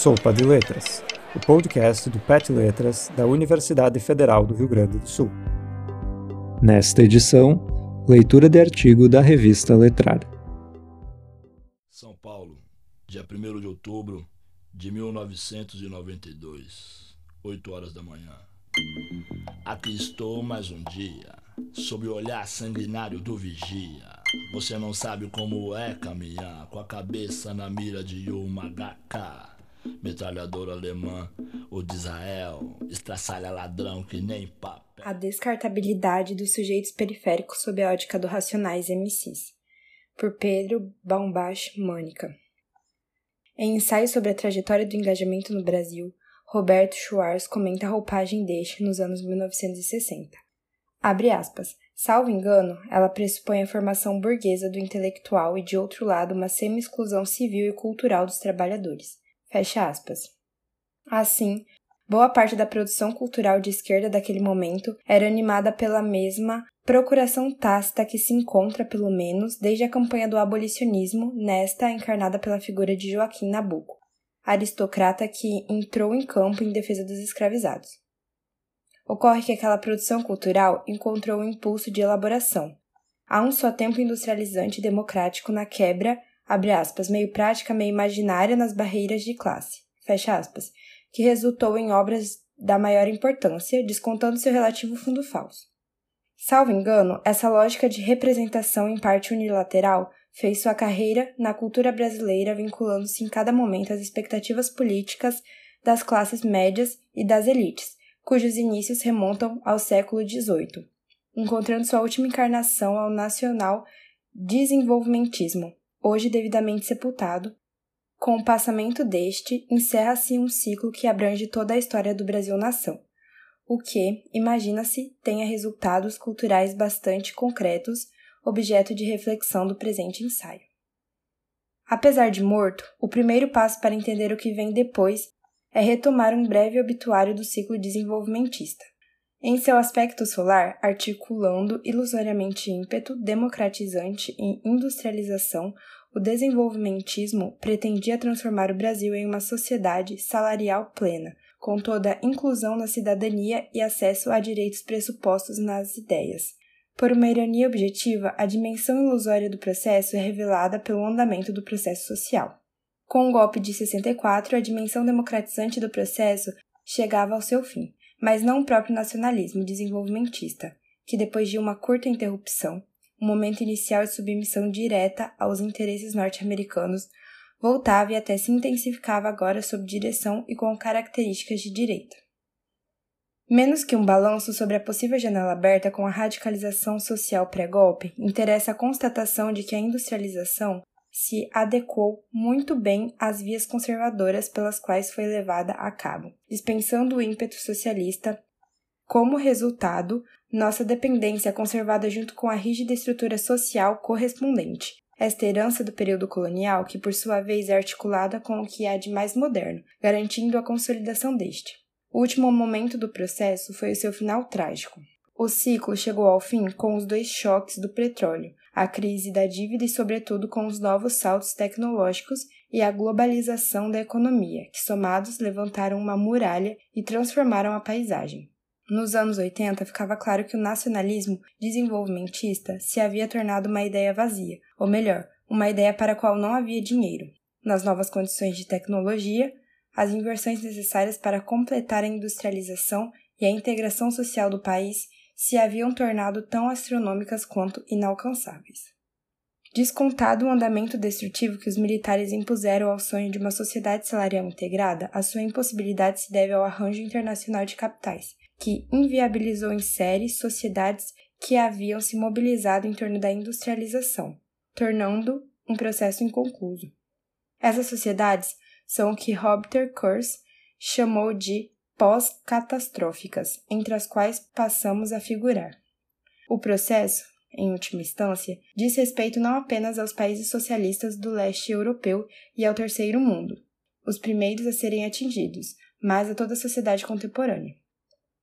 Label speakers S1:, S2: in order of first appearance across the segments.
S1: Sopa de Letras, o podcast do PET Letras da Universidade Federal do Rio Grande do Sul. Nesta edição, leitura de artigo da revista Letrada.
S2: São Paulo, dia 1 de outubro de 1992, 8 horas da manhã. Aqui estou mais um dia, sob o olhar sanguinário do vigia. Você não sabe como é caminhar com a cabeça na mira de uma HK. Metralhadora alemã, o de Israel, estraçalha ladrão que nem papel.
S3: A descartabilidade dos sujeitos periféricos sob a ótica do Racionais MCs. Por Pedro Baumbach Mônica. Em ensaio sobre a trajetória do engajamento no Brasil, Roberto Schwartz comenta a roupagem deste nos anos 1960. Abre aspas. Salvo engano, ela pressupõe a formação burguesa do intelectual e, de outro lado, uma semi-exclusão civil e cultural dos trabalhadores. Fecha aspas. Assim, boa parte da produção cultural de esquerda daquele momento era animada pela mesma procuração tácita que se encontra, pelo menos, desde a campanha do abolicionismo, nesta encarnada pela figura de Joaquim Nabuco, aristocrata que entrou em campo em defesa dos escravizados. Ocorre que aquela produção cultural encontrou um impulso de elaboração. Há um só tempo industrializante e democrático na quebra abre aspas, meio prática, meio imaginária nas barreiras de classe, fecha aspas, que resultou em obras da maior importância, descontando seu relativo fundo falso. Salvo engano, essa lógica de representação em parte unilateral fez sua carreira na cultura brasileira vinculando-se em cada momento às expectativas políticas das classes médias e das elites, cujos inícios remontam ao século XVIII, encontrando sua última encarnação ao nacional desenvolvimentismo, hoje devidamente sepultado, com o passamento deste, encerra-se um ciclo que abrange toda a história do Brasil-nação, o que, imagina-se, tenha resultados culturais bastante concretos, objeto de reflexão do presente ensaio. Apesar de morto, o primeiro passo para entender o que vem depois é retomar um breve obituário do ciclo desenvolvimentista. Em seu aspecto solar, articulando ilusoriamente ímpeto democratizante e industrialização, o desenvolvimentismo pretendia transformar o Brasil em uma sociedade salarial plena, com toda inclusão na cidadania e acesso a direitos pressupostos nas ideias. Por uma ironia objetiva, a dimensão ilusória do processo é revelada pelo andamento do processo social. Com o golpe de 64, a dimensão democratizante do processo chegava ao seu fim mas não o próprio nacionalismo desenvolvimentista, que depois de uma curta interrupção, um momento inicial de submissão direta aos interesses norte-americanos, voltava e até se intensificava agora sob direção e com características de direita. Menos que um balanço sobre a possível janela aberta com a radicalização social pré-golpe, interessa a constatação de que a industrialização se adequou muito bem às vias conservadoras pelas quais foi levada a cabo, dispensando o ímpeto socialista. Como resultado, nossa dependência é conservada junto com a rígida estrutura social correspondente, esta herança do período colonial, que por sua vez é articulada com o que há de mais moderno, garantindo a consolidação deste. O último momento do processo foi o seu final trágico. O ciclo chegou ao fim com os dois choques do petróleo, a crise da dívida e, sobretudo, com os novos saltos tecnológicos e a globalização da economia, que somados levantaram uma muralha e transformaram a paisagem. Nos anos 80, ficava claro que o nacionalismo desenvolvimentista se havia tornado uma ideia vazia, ou melhor, uma ideia para a qual não havia dinheiro. Nas novas condições de tecnologia, as inversões necessárias para completar a industrialização e a integração social do país se haviam tornado tão astronômicas quanto inalcançáveis. Descontado o andamento destrutivo que os militares impuseram ao sonho de uma sociedade salarial integrada, a sua impossibilidade se deve ao arranjo internacional de capitais, que inviabilizou em série sociedades que haviam se mobilizado em torno da industrialização, tornando um processo inconcluso. Essas sociedades são o que Robert Kurz chamou de pós-catastróficas, entre as quais passamos a figurar. O processo, em última instância, diz respeito não apenas aos países socialistas do leste europeu e ao terceiro mundo, os primeiros a serem atingidos, mas a toda a sociedade contemporânea.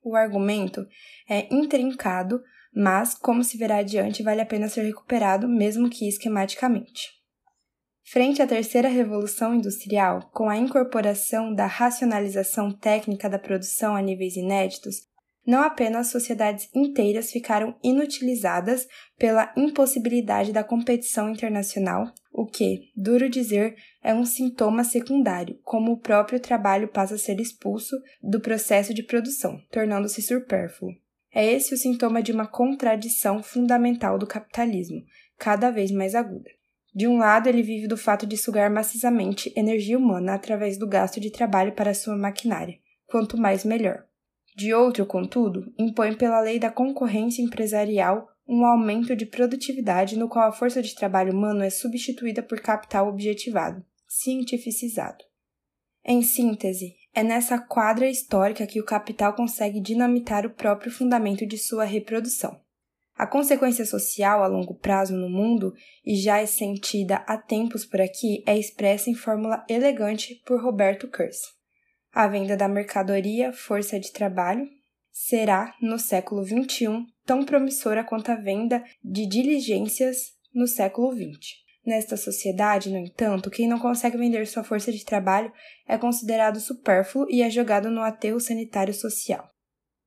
S3: O argumento é intrincado, mas, como se verá adiante, vale a pena ser recuperado, mesmo que esquematicamente. Frente à terceira revolução industrial, com a incorporação da racionalização técnica da produção a níveis inéditos, não apenas sociedades inteiras ficaram inutilizadas pela impossibilidade da competição internacional, o que, duro dizer, é um sintoma secundário, como o próprio trabalho passa a ser expulso do processo de produção, tornando-se supérfluo. É esse o sintoma de uma contradição fundamental do capitalismo, cada vez mais aguda. De um lado, ele vive do fato de sugar maciçamente energia humana através do gasto de trabalho para sua maquinária, quanto mais melhor. De outro, contudo, impõe pela lei da concorrência empresarial um aumento de produtividade no qual a força de trabalho humano é substituída por capital objetivado, cientificizado. Em síntese, é nessa quadra histórica que o capital consegue dinamitar o próprio fundamento de sua reprodução. A consequência social a longo prazo no mundo, e já é sentida há tempos por aqui, é expressa em fórmula elegante por Roberto Kurz. A venda da mercadoria, força de trabalho, será, no século XXI, tão promissora quanto a venda de diligências no século XX. Nesta sociedade, no entanto, quem não consegue vender sua força de trabalho é considerado supérfluo e é jogado no aterro sanitário social.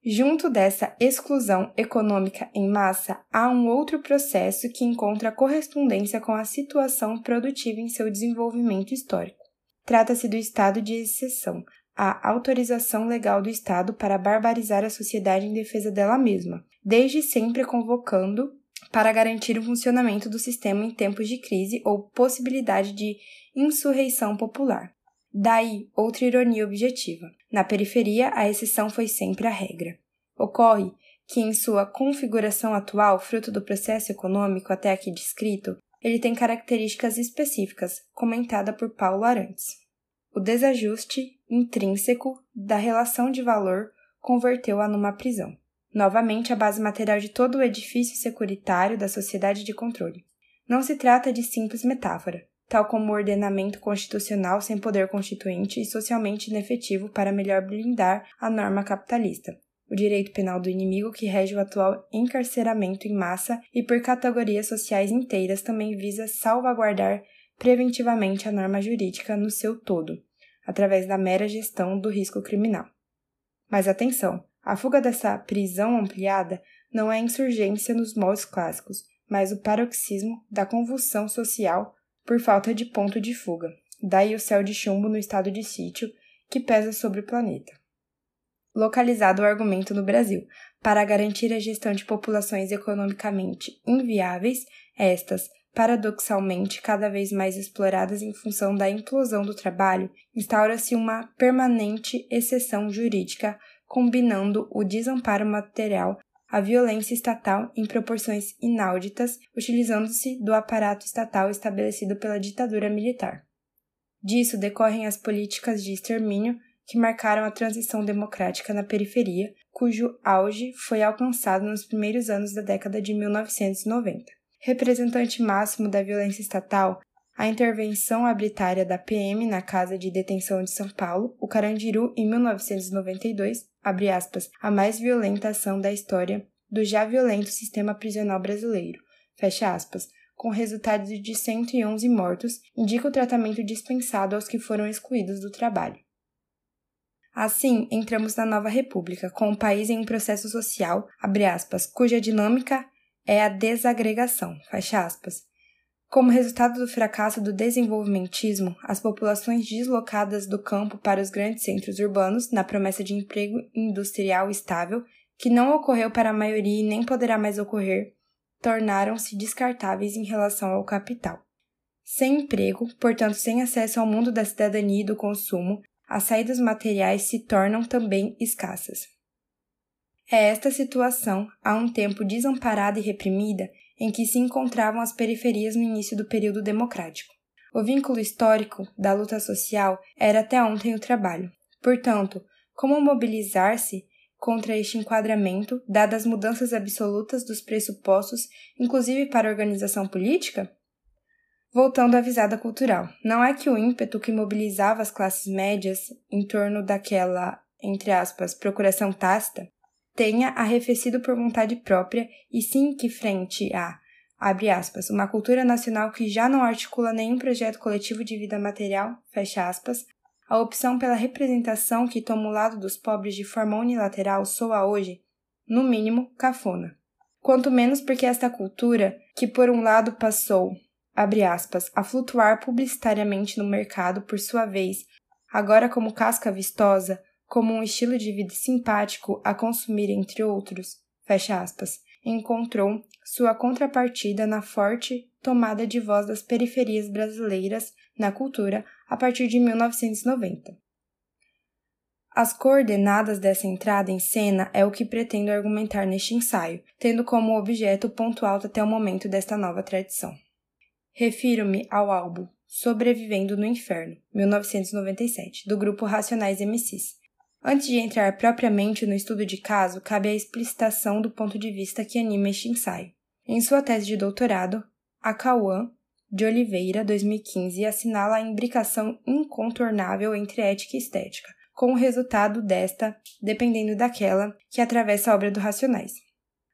S3: Junto dessa exclusão econômica em massa, há um outro processo que encontra correspondência com a situação produtiva em seu desenvolvimento histórico. Trata-se do estado de exceção, a autorização legal do Estado para barbarizar a sociedade em defesa dela mesma, desde sempre convocando para garantir o funcionamento do sistema em tempos de crise ou possibilidade de insurreição popular. Daí, outra ironia objetiva. Na periferia, a exceção foi sempre a regra. Ocorre que, em sua configuração atual, fruto do processo econômico até aqui descrito, ele tem características específicas, comentada por Paulo Arantes. O desajuste intrínseco da relação de valor converteu-a numa prisão. Novamente, a base material de todo o edifício securitário da sociedade de controle. Não se trata de simples metáfora, tal como o ordenamento constitucional sem poder constituinte e socialmente inefetivo para melhor blindar a norma capitalista, o direito penal do inimigo que rege o atual encarceramento em massa e por categorias sociais inteiras também visa salvaguardar preventivamente a norma jurídica no seu todo, através da mera gestão do risco criminal. Mas atenção, a fuga dessa prisão ampliada não é insurgência nos moldes clássicos, mas o paroxismo da convulsão social por falta de ponto de fuga. Daí o céu de chumbo no estado de sítio que pesa sobre o planeta. Localizado o argumento no Brasil, para garantir a gestão de populações economicamente inviáveis, estas paradoxalmente cada vez mais exploradas em função da implosão do trabalho, instaura-se uma permanente exceção jurídica combinando o desamparo material à violência estatal em proporções inauditas, utilizando-se do aparato estatal estabelecido pela ditadura militar. Disso decorrem as políticas de extermínio que marcaram a transição democrática na periferia, cujo auge foi alcançado nos primeiros anos da década de 1990 representante máximo da violência estatal, a intervenção arbitrária da PM na Casa de Detenção de São Paulo, o Carandiru, em 1992, abre aspas, a mais violenta ação da história do já violento sistema prisional brasileiro, fecha aspas, com resultado de 111 mortos, indica o tratamento dispensado aos que foram excluídos do trabalho. Assim, entramos na nova república, com o país em um processo social, aspas, cuja dinâmica é a desagregação, fecha aspas. Como resultado do fracasso do desenvolvimentismo, as populações deslocadas do campo para os grandes centros urbanos, na promessa de emprego industrial estável, que não ocorreu para a maioria e nem poderá mais ocorrer, tornaram-se descartáveis em relação ao capital. Sem emprego, portanto sem acesso ao mundo da cidadania e do consumo, as saídas materiais se tornam também escassas. É esta situação, há um tempo desamparada e reprimida, em que se encontravam as periferias no início do período democrático. O vínculo histórico da luta social era até ontem o trabalho. Portanto, como mobilizar-se contra este enquadramento, dadas as mudanças absolutas dos pressupostos, inclusive para a organização política? Voltando à visada cultural, não é que o ímpeto que mobilizava as classes médias em torno daquela, entre aspas, procuração tácita, tenha arrefecido por vontade própria, e sim que, frente à abre aspas, uma cultura nacional que já não articula nenhum projeto coletivo de vida material, fecha aspas, a opção pela representação que toma o lado dos pobres de forma unilateral soa hoje, no mínimo, cafona. Quanto menos porque esta cultura, que por um lado passou, abre aspas, a flutuar publicitariamente no mercado, por sua vez, agora como casca vistosa, como um estilo de vida simpático a consumir entre outros, fecha aspas, encontrou sua contrapartida na forte tomada de voz das periferias brasileiras na cultura a partir de 1990. As coordenadas dessa entrada em cena é o que pretendo argumentar neste ensaio, tendo como objeto o ponto alto até o momento desta nova tradição. Refiro-me ao álbum Sobrevivendo no Inferno, 1997, do grupo Racionais MCs, Antes de entrar propriamente no estudo de caso, cabe a explicitação do ponto de vista que anima este ensaio. Em sua tese de doutorado, a Cauã de Oliveira, 2015, assinala a imbricação incontornável entre ética e estética, com o resultado desta dependendo daquela que atravessa a obra do Racionais.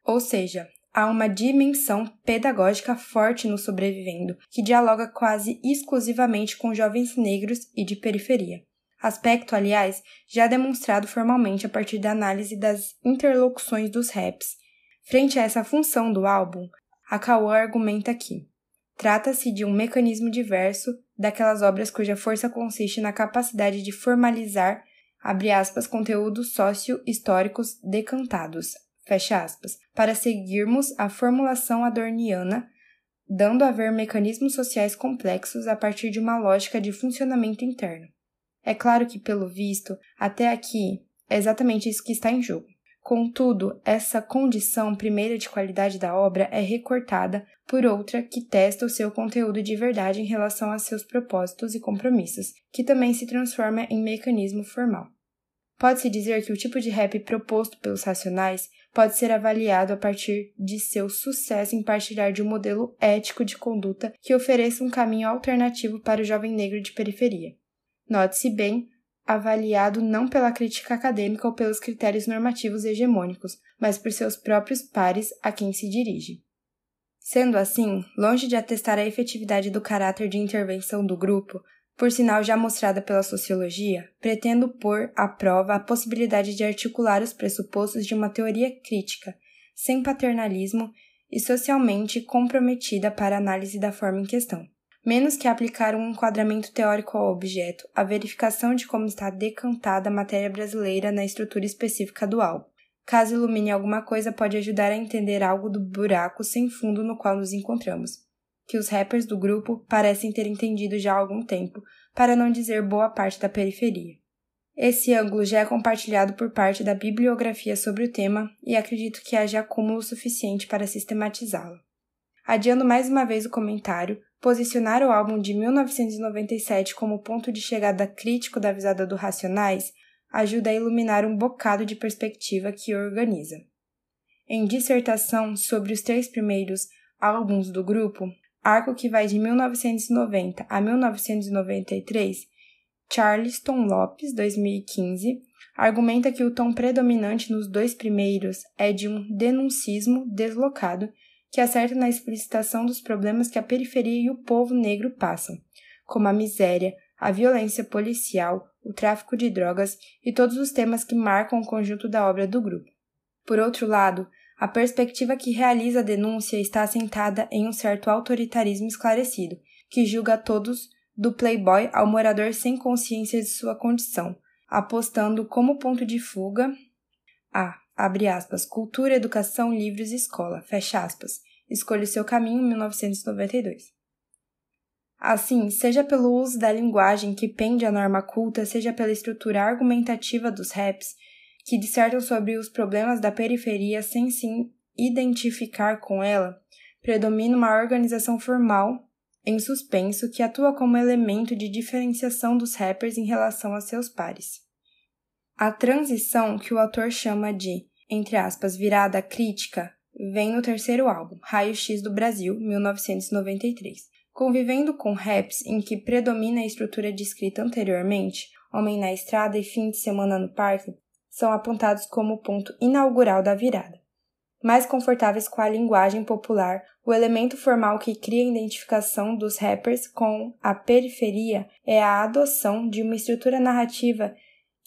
S3: Ou seja, há uma dimensão pedagógica forte no sobrevivendo, que dialoga quase exclusivamente com jovens negros e de periferia aspecto, aliás, já demonstrado formalmente a partir da análise das interlocuções dos raps. Frente a essa função do álbum, a Kawan argumenta que trata-se de um mecanismo diverso daquelas obras cuja força consiste na capacidade de formalizar, abre aspas, conteúdos sócio-históricos decantados, fecha aspas, para seguirmos a formulação adorniana, dando a ver mecanismos sociais complexos a partir de uma lógica de funcionamento interno. É claro que, pelo visto, até aqui é exatamente isso que está em jogo. Contudo, essa condição primeira de qualidade da obra é recortada por outra que testa o seu conteúdo de verdade em relação a seus propósitos e compromissos, que também se transforma em mecanismo formal. Pode-se dizer que o tipo de rap proposto pelos racionais pode ser avaliado a partir de seu sucesso em partilhar de um modelo ético de conduta que ofereça um caminho alternativo para o jovem negro de periferia. Note-se bem, avaliado não pela crítica acadêmica ou pelos critérios normativos hegemônicos, mas por seus próprios pares a quem se dirige. Sendo assim, longe de atestar a efetividade do caráter de intervenção do grupo, por sinal já mostrada pela sociologia, pretendo pôr à prova a possibilidade de articular os pressupostos de uma teoria crítica, sem paternalismo e socialmente comprometida para a análise da forma em questão menos que aplicar um enquadramento teórico ao objeto, a verificação de como está decantada a matéria brasileira na estrutura específica do álbum. Caso ilumine alguma coisa, pode ajudar a entender algo do buraco sem fundo no qual nos encontramos, que os rappers do grupo parecem ter entendido já há algum tempo, para não dizer boa parte da periferia. Esse ângulo já é compartilhado por parte da bibliografia sobre o tema e acredito que haja acúmulo suficiente para sistematizá-lo. Adiando mais uma vez o comentário, Posicionar o álbum de 1997 como ponto de chegada crítico da visada do Racionais ajuda a iluminar um bocado de perspectiva que organiza. Em dissertação sobre os três primeiros álbuns do grupo, arco que vai de 1990 a 1993, Charleston Lopes, 2015, argumenta que o tom predominante nos dois primeiros é de um denuncismo deslocado que acerta na explicitação dos problemas que a periferia e o povo negro passam, como a miséria, a violência policial, o tráfico de drogas e todos os temas que marcam o conjunto da obra do grupo. Por outro lado, a perspectiva que realiza a denúncia está assentada em um certo autoritarismo esclarecido, que julga todos, do playboy ao morador sem consciência de sua condição, apostando como ponto de fuga a abre aspas, cultura, educação, livros e escola, fecha aspas, escolha seu caminho 1992. Assim, seja pelo uso da linguagem que pende a norma culta, seja pela estrutura argumentativa dos raps, que dissertam sobre os problemas da periferia sem se identificar com ela, predomina uma organização formal em suspenso que atua como elemento de diferenciação dos rappers em relação a seus pares. A transição que o autor chama de, entre aspas, virada crítica, vem no terceiro álbum, Raio X do Brasil, 1993. Convivendo com raps em que predomina a estrutura descrita anteriormente, Homem na Estrada e Fim de Semana no Parque, são apontados como o ponto inaugural da virada. mais confortáveis com a linguagem popular, o elemento formal que cria a identificação dos rappers com a periferia é a adoção de uma estrutura narrativa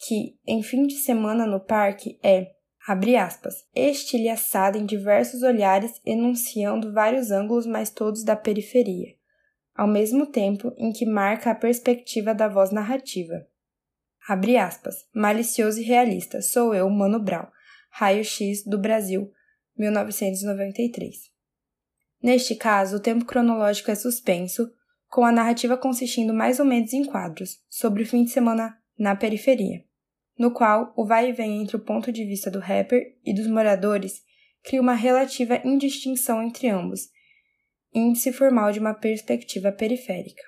S3: que, em fim de semana no parque, é, abre aspas, estilhaçada em diversos olhares, enunciando vários ângulos, mas todos da periferia, ao mesmo tempo em que marca a perspectiva da voz narrativa. Abre aspas, malicioso e realista, sou eu, Mano Brown, raio-x do Brasil, 1993. Neste caso, o tempo cronológico é suspenso, com a narrativa consistindo mais ou menos em quadros, sobre o fim de semana na periferia, no qual o vai e vem entre o ponto de vista do rapper e dos moradores cria uma relativa indistinção entre ambos, índice formal de uma perspectiva periférica.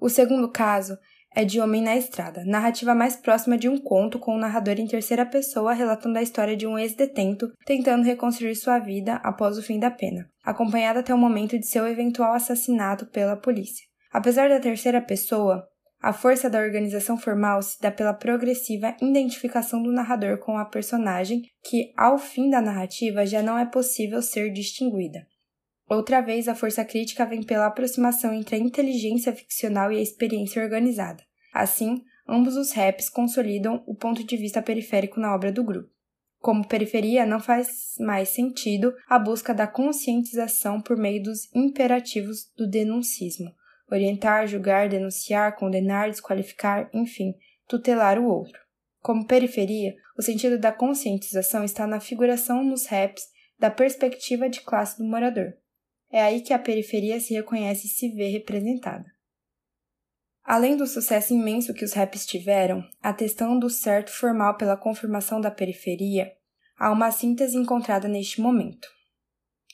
S3: O segundo caso é de Homem na Estrada, narrativa mais próxima de um conto com o um narrador em terceira pessoa relatando a história de um ex-detento tentando reconstruir sua vida após o fim da pena, acompanhado até o momento de seu eventual assassinato pela polícia. Apesar da terceira pessoa, a força da organização formal se dá pela progressiva identificação do narrador com a personagem, que, ao fim da narrativa, já não é possível ser distinguida. Outra vez, a força crítica vem pela aproximação entre a inteligência ficcional e a experiência organizada. Assim, ambos os raps consolidam o ponto de vista periférico na obra do grupo. Como periferia, não faz mais sentido a busca da conscientização por meio dos imperativos do denuncismo orientar, julgar, denunciar, condenar, desqualificar, enfim, tutelar o outro. Como periferia, o sentido da conscientização está na figuração nos raps da perspectiva de classe do morador. É aí que a periferia se reconhece e se vê representada. Além do sucesso imenso que os raps tiveram, atestando o certo formal pela confirmação da periferia, há uma síntese encontrada neste momento.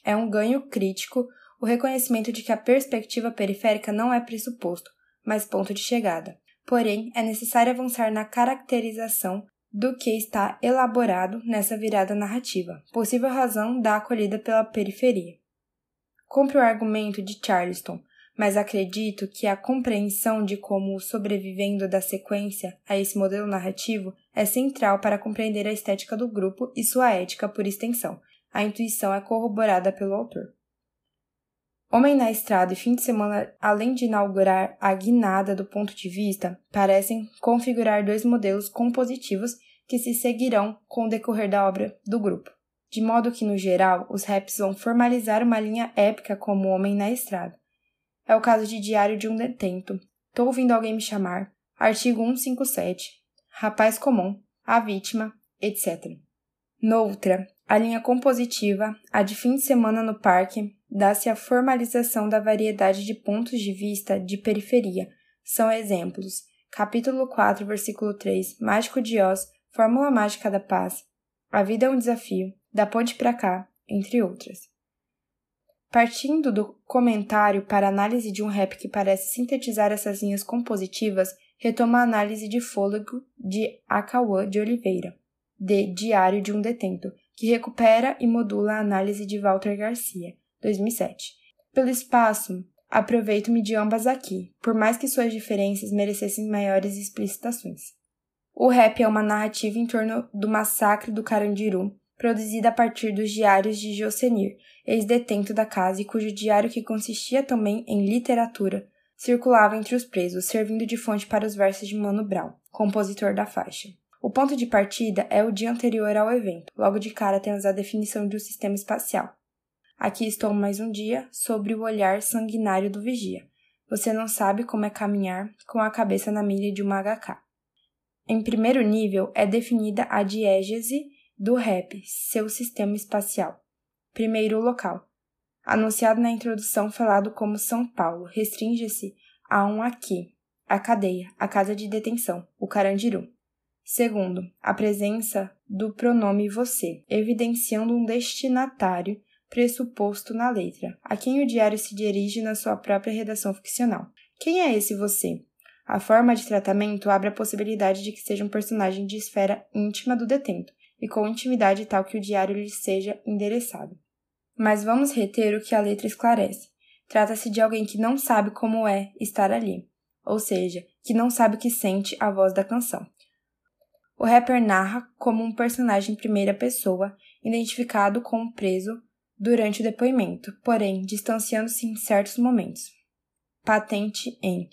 S3: É um ganho crítico o reconhecimento de que a perspectiva periférica não é pressuposto, mas ponto de chegada. Porém, é necessário avançar na caracterização do que está elaborado nessa virada narrativa, possível razão da acolhida pela periferia. Compre o argumento de Charleston, mas acredito que a compreensão de como sobrevivendo da sequência a esse modelo narrativo é central para compreender a estética do grupo e sua ética por extensão. A intuição é corroborada pelo autor. Homem na Estrada e Fim de Semana, além de inaugurar a guinada do ponto de vista, parecem configurar dois modelos compositivos que se seguirão com o decorrer da obra do grupo de modo que, no geral, os raps vão formalizar uma linha épica como Homem na Estrada. É o caso de Diário de um Detento, Tô ouvindo alguém me chamar, Artigo 157, Rapaz Comum, A Vítima, etc. Noutra, a linha compositiva, a de fim de semana no parque, dá-se a formalização da variedade de pontos de vista de periferia. São exemplos. Capítulo 4, versículo 3, Mágico de Oz, Fórmula Mágica da Paz, A Vida é um Desafio, da ponte para cá, entre outras. Partindo do comentário para análise de um rap que parece sintetizar essas linhas compositivas, retoma a análise de fôlego de Acauã de Oliveira, de Diário de um Detento, que recupera e modula a análise de Walter Garcia, 2007. Pelo espaço, aproveito-me de ambas aqui, por mais que suas diferenças merecessem maiores explicitações. O rap é uma narrativa em torno do massacre do Carandiru, produzida a partir dos diários de Jocenir, ex-detento da casa e cujo diário, que consistia também em literatura, circulava entre os presos, servindo de fonte para os versos de Mano Brown, compositor da faixa. O ponto de partida é o dia anterior ao evento. Logo de cara temos a definição de um sistema espacial. Aqui estou mais um dia sobre o olhar sanguinário do vigia. Você não sabe como é caminhar com a cabeça na milha de uma HK. Em primeiro nível é definida a diégese do rap, seu sistema espacial. Primeiro local. Anunciado na introdução falado como São Paulo, restringe-se a um aqui, a cadeia, a casa de detenção, o Carandiru. Segundo, a presença do pronome você, evidenciando um destinatário pressuposto na letra, a quem o diário se dirige na sua própria redação ficcional. Quem é esse você? A forma de tratamento abre a possibilidade de que seja um personagem de esfera íntima do detento, e com intimidade tal que o diário lhe seja endereçado. Mas vamos reter o que a letra esclarece. Trata-se de alguém que não sabe como é estar ali, ou seja, que não sabe o que sente a voz da canção. O rapper narra como um personagem em primeira pessoa, identificado como preso durante o depoimento, porém distanciando-se em certos momentos. Patente em.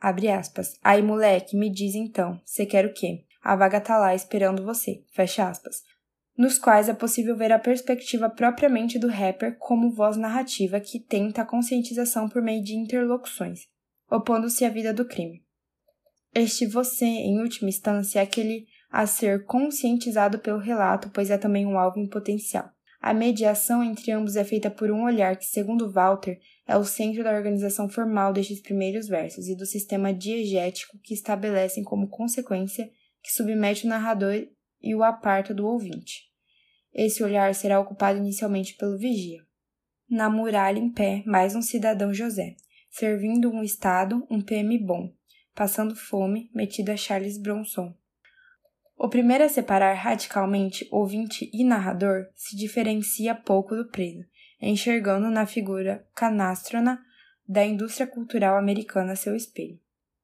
S3: Abre aspas. Aí, moleque, me diz então, você quer o quê? A vaga tá lá esperando você. Fecha aspas. Nos quais é possível ver a perspectiva propriamente do rapper como voz narrativa que tenta a conscientização por meio de interlocuções, opondo-se à vida do crime. Este você, em última instância, é aquele a ser conscientizado pelo relato, pois é também um alvo em potencial. A mediação entre ambos é feita por um olhar que, segundo Walter, é o centro da organização formal destes primeiros versos e do sistema diegético que estabelecem como consequência que submete o narrador e o aparta do ouvinte. Esse olhar será ocupado inicialmente pelo vigia. Na muralha em pé, mais um cidadão José, servindo um Estado, um PM bom, passando fome, metido a Charles Bronson, o primeiro a separar radicalmente ouvinte e narrador se diferencia pouco do preso, enxergando na figura canastrona da indústria cultural americana seu espelho.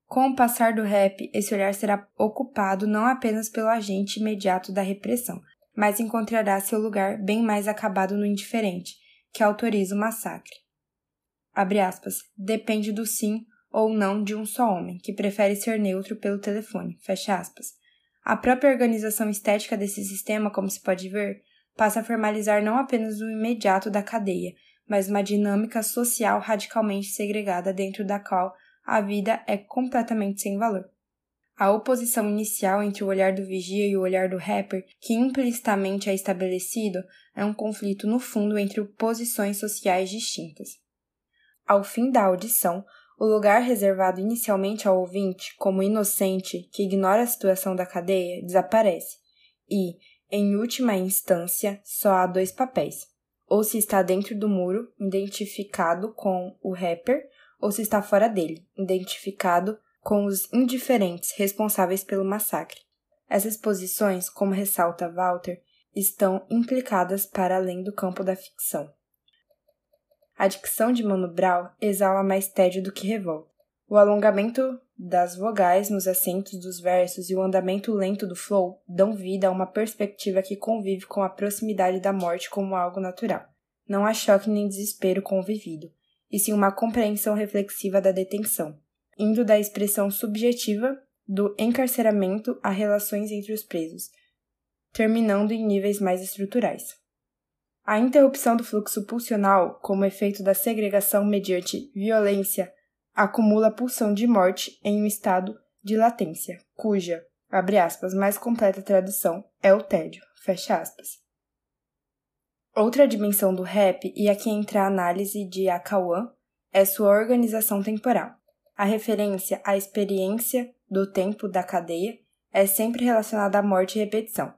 S3: Com o passar do rap, esse olhar será ocupado não apenas pelo agente imediato da repressão, mas encontrará seu lugar bem mais acabado no indiferente, que autoriza o massacre. Abre aspas, depende do sim ou não de um só homem, que prefere ser neutro pelo telefone, fecha aspas. A própria organização estética desse sistema, como se pode ver, passa a formalizar não apenas o imediato da cadeia, mas uma dinâmica social radicalmente segregada dentro da qual a vida é completamente sem valor. A oposição inicial entre o olhar do vigia e o olhar do rapper, que implicitamente é estabelecido, é um conflito no fundo entre posições sociais distintas. Ao fim da audição, o lugar reservado inicialmente ao ouvinte, como inocente que ignora a situação da cadeia, desaparece. E, em última instância, só há dois papéis: ou se está dentro do muro, identificado com o rapper, ou se está fora dele, identificado com os indiferentes responsáveis pelo massacre. Essas posições, como ressalta Walter, estão implicadas para além do campo da ficção. A dicção de Mano Brown exala mais tédio do que revolta. O alongamento das vogais nos acentos dos versos e o andamento lento do flow dão vida a uma perspectiva que convive com a proximidade da morte como algo natural. Não há choque nem desespero com o vivido, e sim uma compreensão reflexiva da detenção, indo da expressão subjetiva do encarceramento a relações entre os presos, terminando em níveis mais estruturais. A interrupção do fluxo pulsional, como efeito da segregação mediante violência, acumula pulsão de morte em um estado de latência, cuja, abre aspas, mais completa tradução é o tédio, fecha aspas. Outra dimensão do rap, e aqui entra a análise de Akawan, é sua organização temporal. A referência à experiência do tempo da cadeia é sempre relacionada à morte e repetição.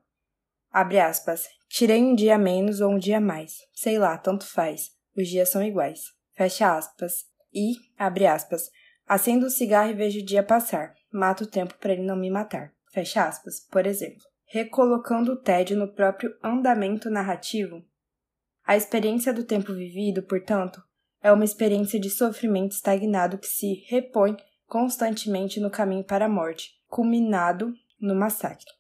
S3: Abre aspas, Tirei um dia menos ou um dia mais. Sei lá, tanto faz. Os dias são iguais. Fecha aspas. E, abre aspas, acendo o cigarro e vejo o dia passar. Mato o tempo para ele não me matar. Fecha aspas, por exemplo. Recolocando o tédio no próprio andamento narrativo. A experiência do tempo vivido, portanto, é uma experiência de sofrimento estagnado que se repõe constantemente no caminho para a morte, culminado no massacre.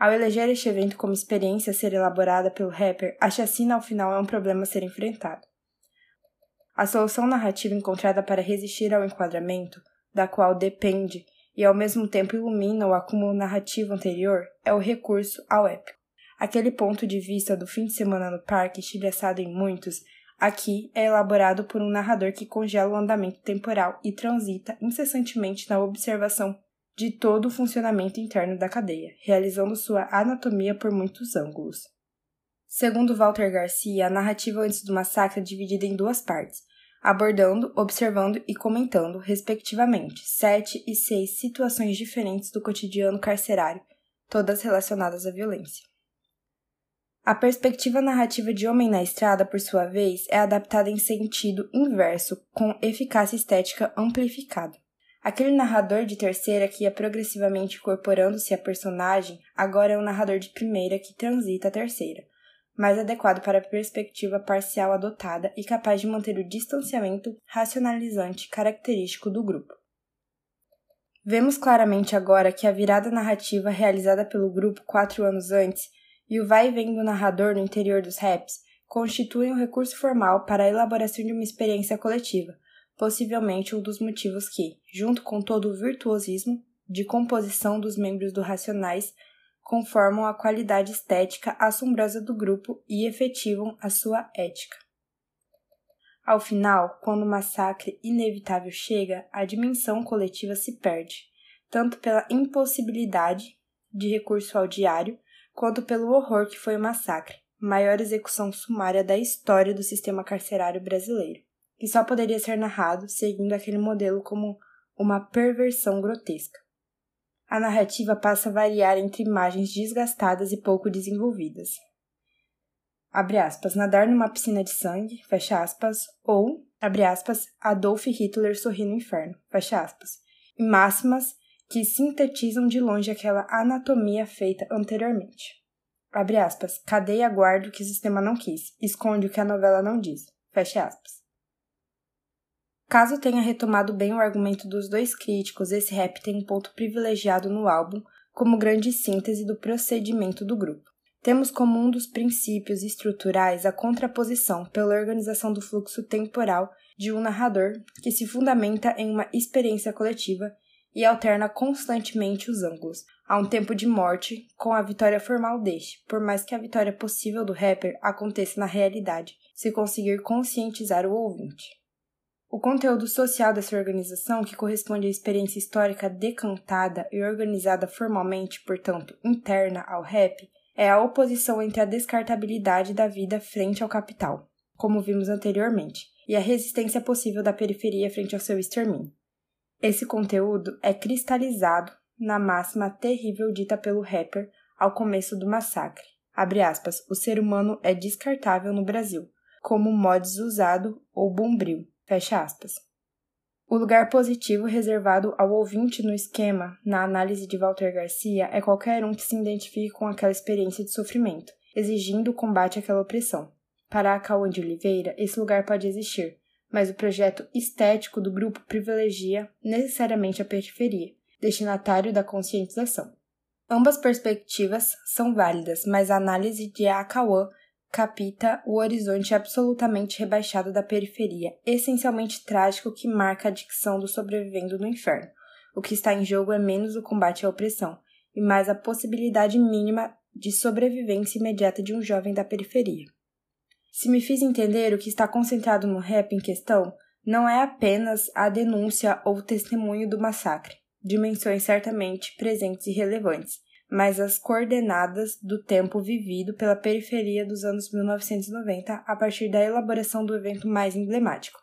S3: Ao eleger este evento como experiência a ser elaborada pelo rapper, a chacina ao final é um problema a ser enfrentado. A solução narrativa encontrada para resistir ao enquadramento, da qual depende e ao mesmo tempo ilumina o acúmulo narrativo anterior, é o recurso ao épico. Aquele ponto de vista do fim de semana no parque, estilhaçado em muitos, aqui é elaborado por um narrador que congela o andamento temporal e transita incessantemente na observação de todo o funcionamento interno da cadeia, realizando sua anatomia por muitos ângulos. Segundo Walter Garcia, a narrativa antes do massacre é dividida em duas partes, abordando, observando e comentando, respectivamente, sete e seis situações diferentes do cotidiano carcerário, todas relacionadas à violência. A perspectiva narrativa de Homem na Estrada, por sua vez, é adaptada em sentido inverso, com eficácia estética amplificada. Aquele narrador de terceira que ia progressivamente incorporando-se a personagem, agora é um narrador de primeira que transita a terceira, mais adequado para a perspectiva parcial adotada e capaz de manter o distanciamento racionalizante característico do grupo. Vemos claramente agora que a virada narrativa realizada pelo grupo quatro anos antes e o vai e vem do narrador no interior dos raps constituem um recurso formal para a elaboração de uma experiência coletiva, possivelmente um dos motivos que, junto com todo o virtuosismo de composição dos membros do Racionais, conformam a qualidade estética assombrosa do grupo e efetivam a sua ética. Ao final, quando o massacre inevitável chega, a dimensão coletiva se perde, tanto pela impossibilidade de recurso ao diário, quanto pelo horror que foi o massacre, maior execução sumária da história do sistema carcerário brasileiro, que só poderia ser narrado seguindo aquele modelo como uma perversão grotesca. A narrativa passa a variar entre imagens desgastadas e pouco desenvolvidas, abre aspas, nadar numa piscina de sangue, fecha aspas, ou, abre aspas, Adolf Hitler sorri no inferno, fecha aspas, e máximas que sintetizam de longe aquela anatomia feita anteriormente. Abre aspas, cadeia guarda o que o sistema não quis, esconde o que a novela não diz, fecha aspas. Caso tenha retomado bem o argumento dos dois críticos, esse rap tem um ponto privilegiado no álbum como grande síntese do procedimento do grupo. Temos como um dos princípios estruturais a contraposição pela organização do fluxo temporal de um narrador que se fundamenta em uma experiência coletiva e alterna constantemente os ângulos, a um tempo de morte com a vitória formal deste, por mais que a vitória possível do rapper aconteça na realidade, se conseguir conscientizar o ouvinte. O conteúdo social dessa organização, que corresponde à experiência histórica decantada e organizada formalmente, portanto, interna ao rap, é a oposição entre a descartabilidade da vida frente ao capital, como vimos anteriormente, e a resistência possível da periferia frente ao seu extermínio. Esse conteúdo é cristalizado na máxima terrível dita pelo rapper ao começo do massacre. Aspas, o ser humano é descartável no Brasil, como mods usado ou bombril. Fecha aspas. O lugar positivo reservado ao ouvinte no esquema, na análise de Walter Garcia, é qualquer um que se identifique com aquela experiência de sofrimento, exigindo o combate àquela opressão. Para a Cauã de Oliveira, esse lugar pode existir, mas o projeto estético do grupo privilegia necessariamente a periferia, destinatário da conscientização. Ambas perspectivas são válidas, mas a análise de Acauã capita o horizonte absolutamente rebaixado da periferia, essencialmente trágico que marca a dicção do sobrevivendo no inferno. O que está em jogo é menos o combate à opressão, e mais a possibilidade mínima de sobrevivência imediata de um jovem da periferia. Se me fiz entender, o que está concentrado no rap em questão não é apenas a denúncia ou testemunho do massacre, dimensões certamente presentes e relevantes, mas as coordenadas do tempo vivido pela periferia dos anos 1990 a partir da elaboração do evento mais emblemático.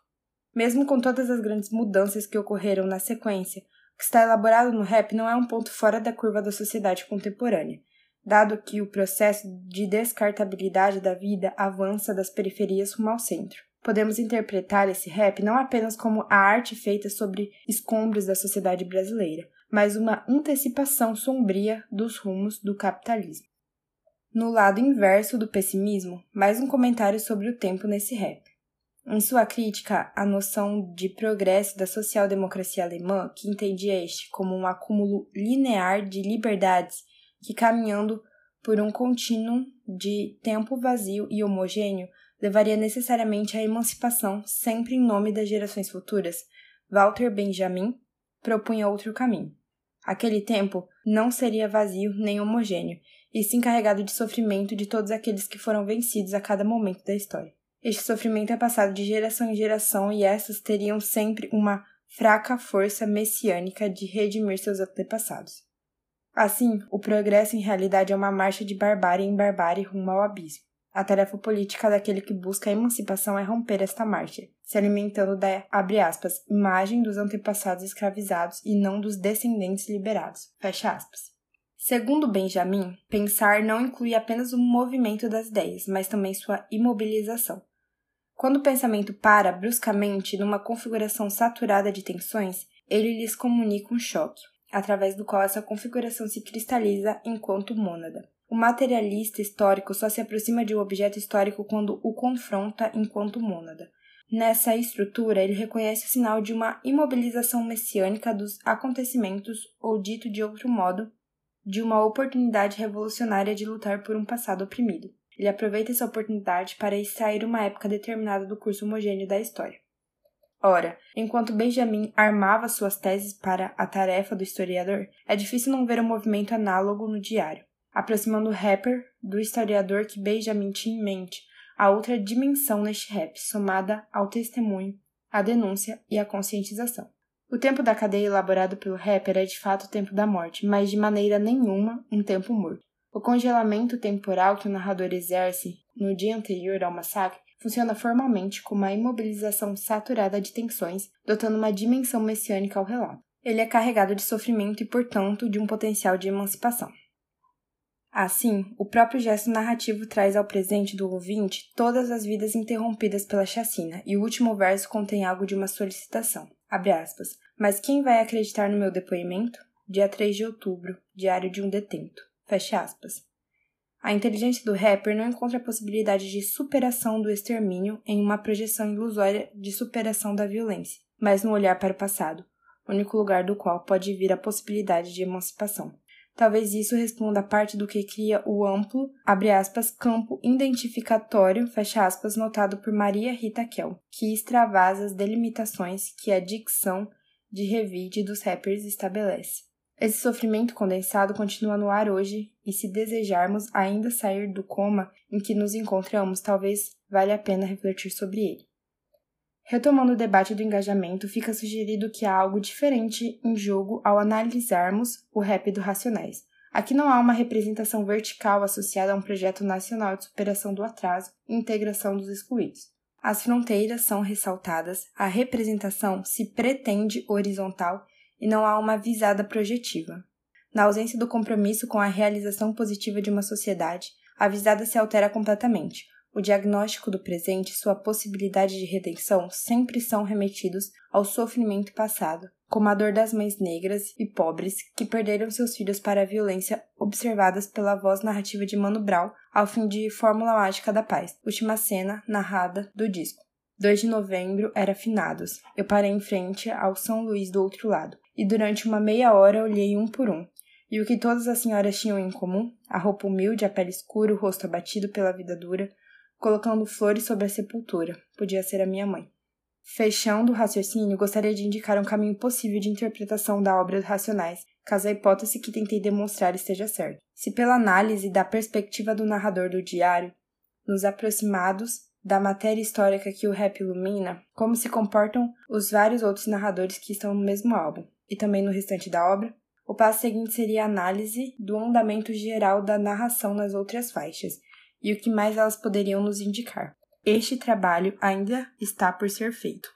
S3: Mesmo com todas as grandes mudanças que ocorreram na sequência, o que está elaborado no rap não é um ponto fora da curva da sociedade contemporânea, dado que o processo de descartabilidade da vida avança das periferias rumo ao centro. Podemos interpretar esse rap não apenas como a arte feita sobre escombros da sociedade brasileira, mas uma antecipação sombria dos rumos do capitalismo. No lado inverso do pessimismo, mais um comentário sobre o tempo nesse rap. Em sua crítica à noção de progresso da social-democracia alemã, que entendia este como um acúmulo linear de liberdades que, caminhando por um contínuo de tempo vazio e homogêneo, levaria necessariamente à emancipação, sempre em nome das gerações futuras, Walter Benjamin propunha outro caminho. Aquele tempo não seria vazio nem homogêneo, e sim carregado de sofrimento de todos aqueles que foram vencidos a cada momento da história. Este sofrimento é passado de geração em geração e essas teriam sempre uma fraca força messiânica de redimir seus antepassados. Assim, o progresso em realidade é uma marcha de barbárie em barbárie rumo ao abismo. A tarefa política daquele que busca a emancipação é romper esta marcha, se alimentando da, abre aspas, imagem dos antepassados escravizados e não dos descendentes liberados, fecha aspas. Segundo Benjamin, pensar não inclui apenas o movimento das ideias, mas também sua imobilização. Quando o pensamento para bruscamente numa configuração saturada de tensões, ele lhes comunica um choque, através do qual essa configuração se cristaliza enquanto mônada. O materialista histórico só se aproxima de um objeto histórico quando o confronta enquanto mônada. Nessa estrutura, ele reconhece o sinal de uma imobilização messiânica dos acontecimentos, ou dito de outro modo, de uma oportunidade revolucionária de lutar por um passado oprimido. Ele aproveita essa oportunidade para extrair uma época determinada do curso homogêneo da história. Ora, enquanto Benjamin armava suas teses para a tarefa do historiador, é difícil não ver um movimento análogo no diário, aproximando o rapper do historiador que Benjamin tinha em mente a outra dimensão neste rap, somada ao testemunho, à denúncia e à conscientização. O tempo da cadeia elaborado pelo rapper é de fato o tempo da morte, mas de maneira nenhuma um tempo morto. O congelamento temporal que o narrador exerce no dia anterior ao massacre funciona formalmente como uma imobilização saturada de tensões, dotando uma dimensão messiânica ao relato. Ele é carregado de sofrimento e, portanto, de um potencial de emancipação. Assim, o próprio gesto narrativo traz ao presente do ouvinte todas as vidas interrompidas pela chacina, e o último verso contém algo de uma solicitação. Aspas, Mas quem vai acreditar no meu depoimento? Dia 3 de outubro, diário de um detento. Fecha aspas. A inteligência do rapper não encontra a possibilidade de superação do extermínio em uma projeção ilusória de superação da violência, mas no olhar para o passado, único lugar do qual pode vir a possibilidade de emancipação. Talvez isso responda a parte do que cria o amplo, aspas, campo identificatório, aspas, notado por Maria Rita Kell, que extravasa as delimitações que a dicção de revide dos rappers estabelece. Esse sofrimento condensado continua no ar hoje, e se desejarmos ainda sair do coma em que nos encontramos, talvez valha a pena refletir sobre ele. Retomando o debate do engajamento, fica sugerido que há algo diferente em jogo ao analisarmos o rap do Racionais. Aqui não há uma representação vertical associada a um projeto nacional de superação do atraso e integração dos excluídos. As fronteiras são ressaltadas, a representação se pretende horizontal e não há uma visada projetiva. Na ausência do compromisso com a realização positiva de uma sociedade, a visada se altera completamente. O diagnóstico do presente e sua possibilidade de redenção sempre são remetidos ao sofrimento passado, como a dor das mães negras e pobres que perderam seus filhos para a violência observadas pela voz narrativa de Mano Brown ao fim de Fórmula Mágica da Paz, última cena narrada do disco. 2 de novembro era finados. Eu parei em frente ao São Luís do outro lado e durante uma meia hora olhei um por um. E o que todas as senhoras tinham em comum? A roupa humilde, a pele escura, o rosto abatido pela vida dura, colocando flores sobre a sepultura. Podia ser a minha mãe. Fechando o raciocínio, gostaria de indicar um caminho possível de interpretação da obra Racionais, caso a hipótese que tentei demonstrar esteja certa. Se pela análise da perspectiva do narrador do diário, nos aproximados da matéria histórica que o rap ilumina, como se comportam os vários outros narradores que estão no mesmo álbum e também no restante da obra, o passo seguinte seria a análise do andamento geral da narração nas outras faixas e o que mais elas poderiam nos indicar. Este trabalho ainda está por ser feito.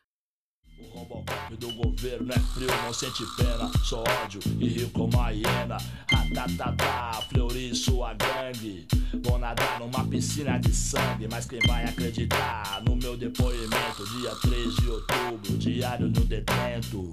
S2: O Robocop do governo é frio, não sente pena, só ódio e rio como a hiena. Ratatatá, Fleury, sua gangue. Vou nadar numa piscina de sangue, mas quem vai acreditar no meu depoimento? Dia 3 de outubro, diário no detento.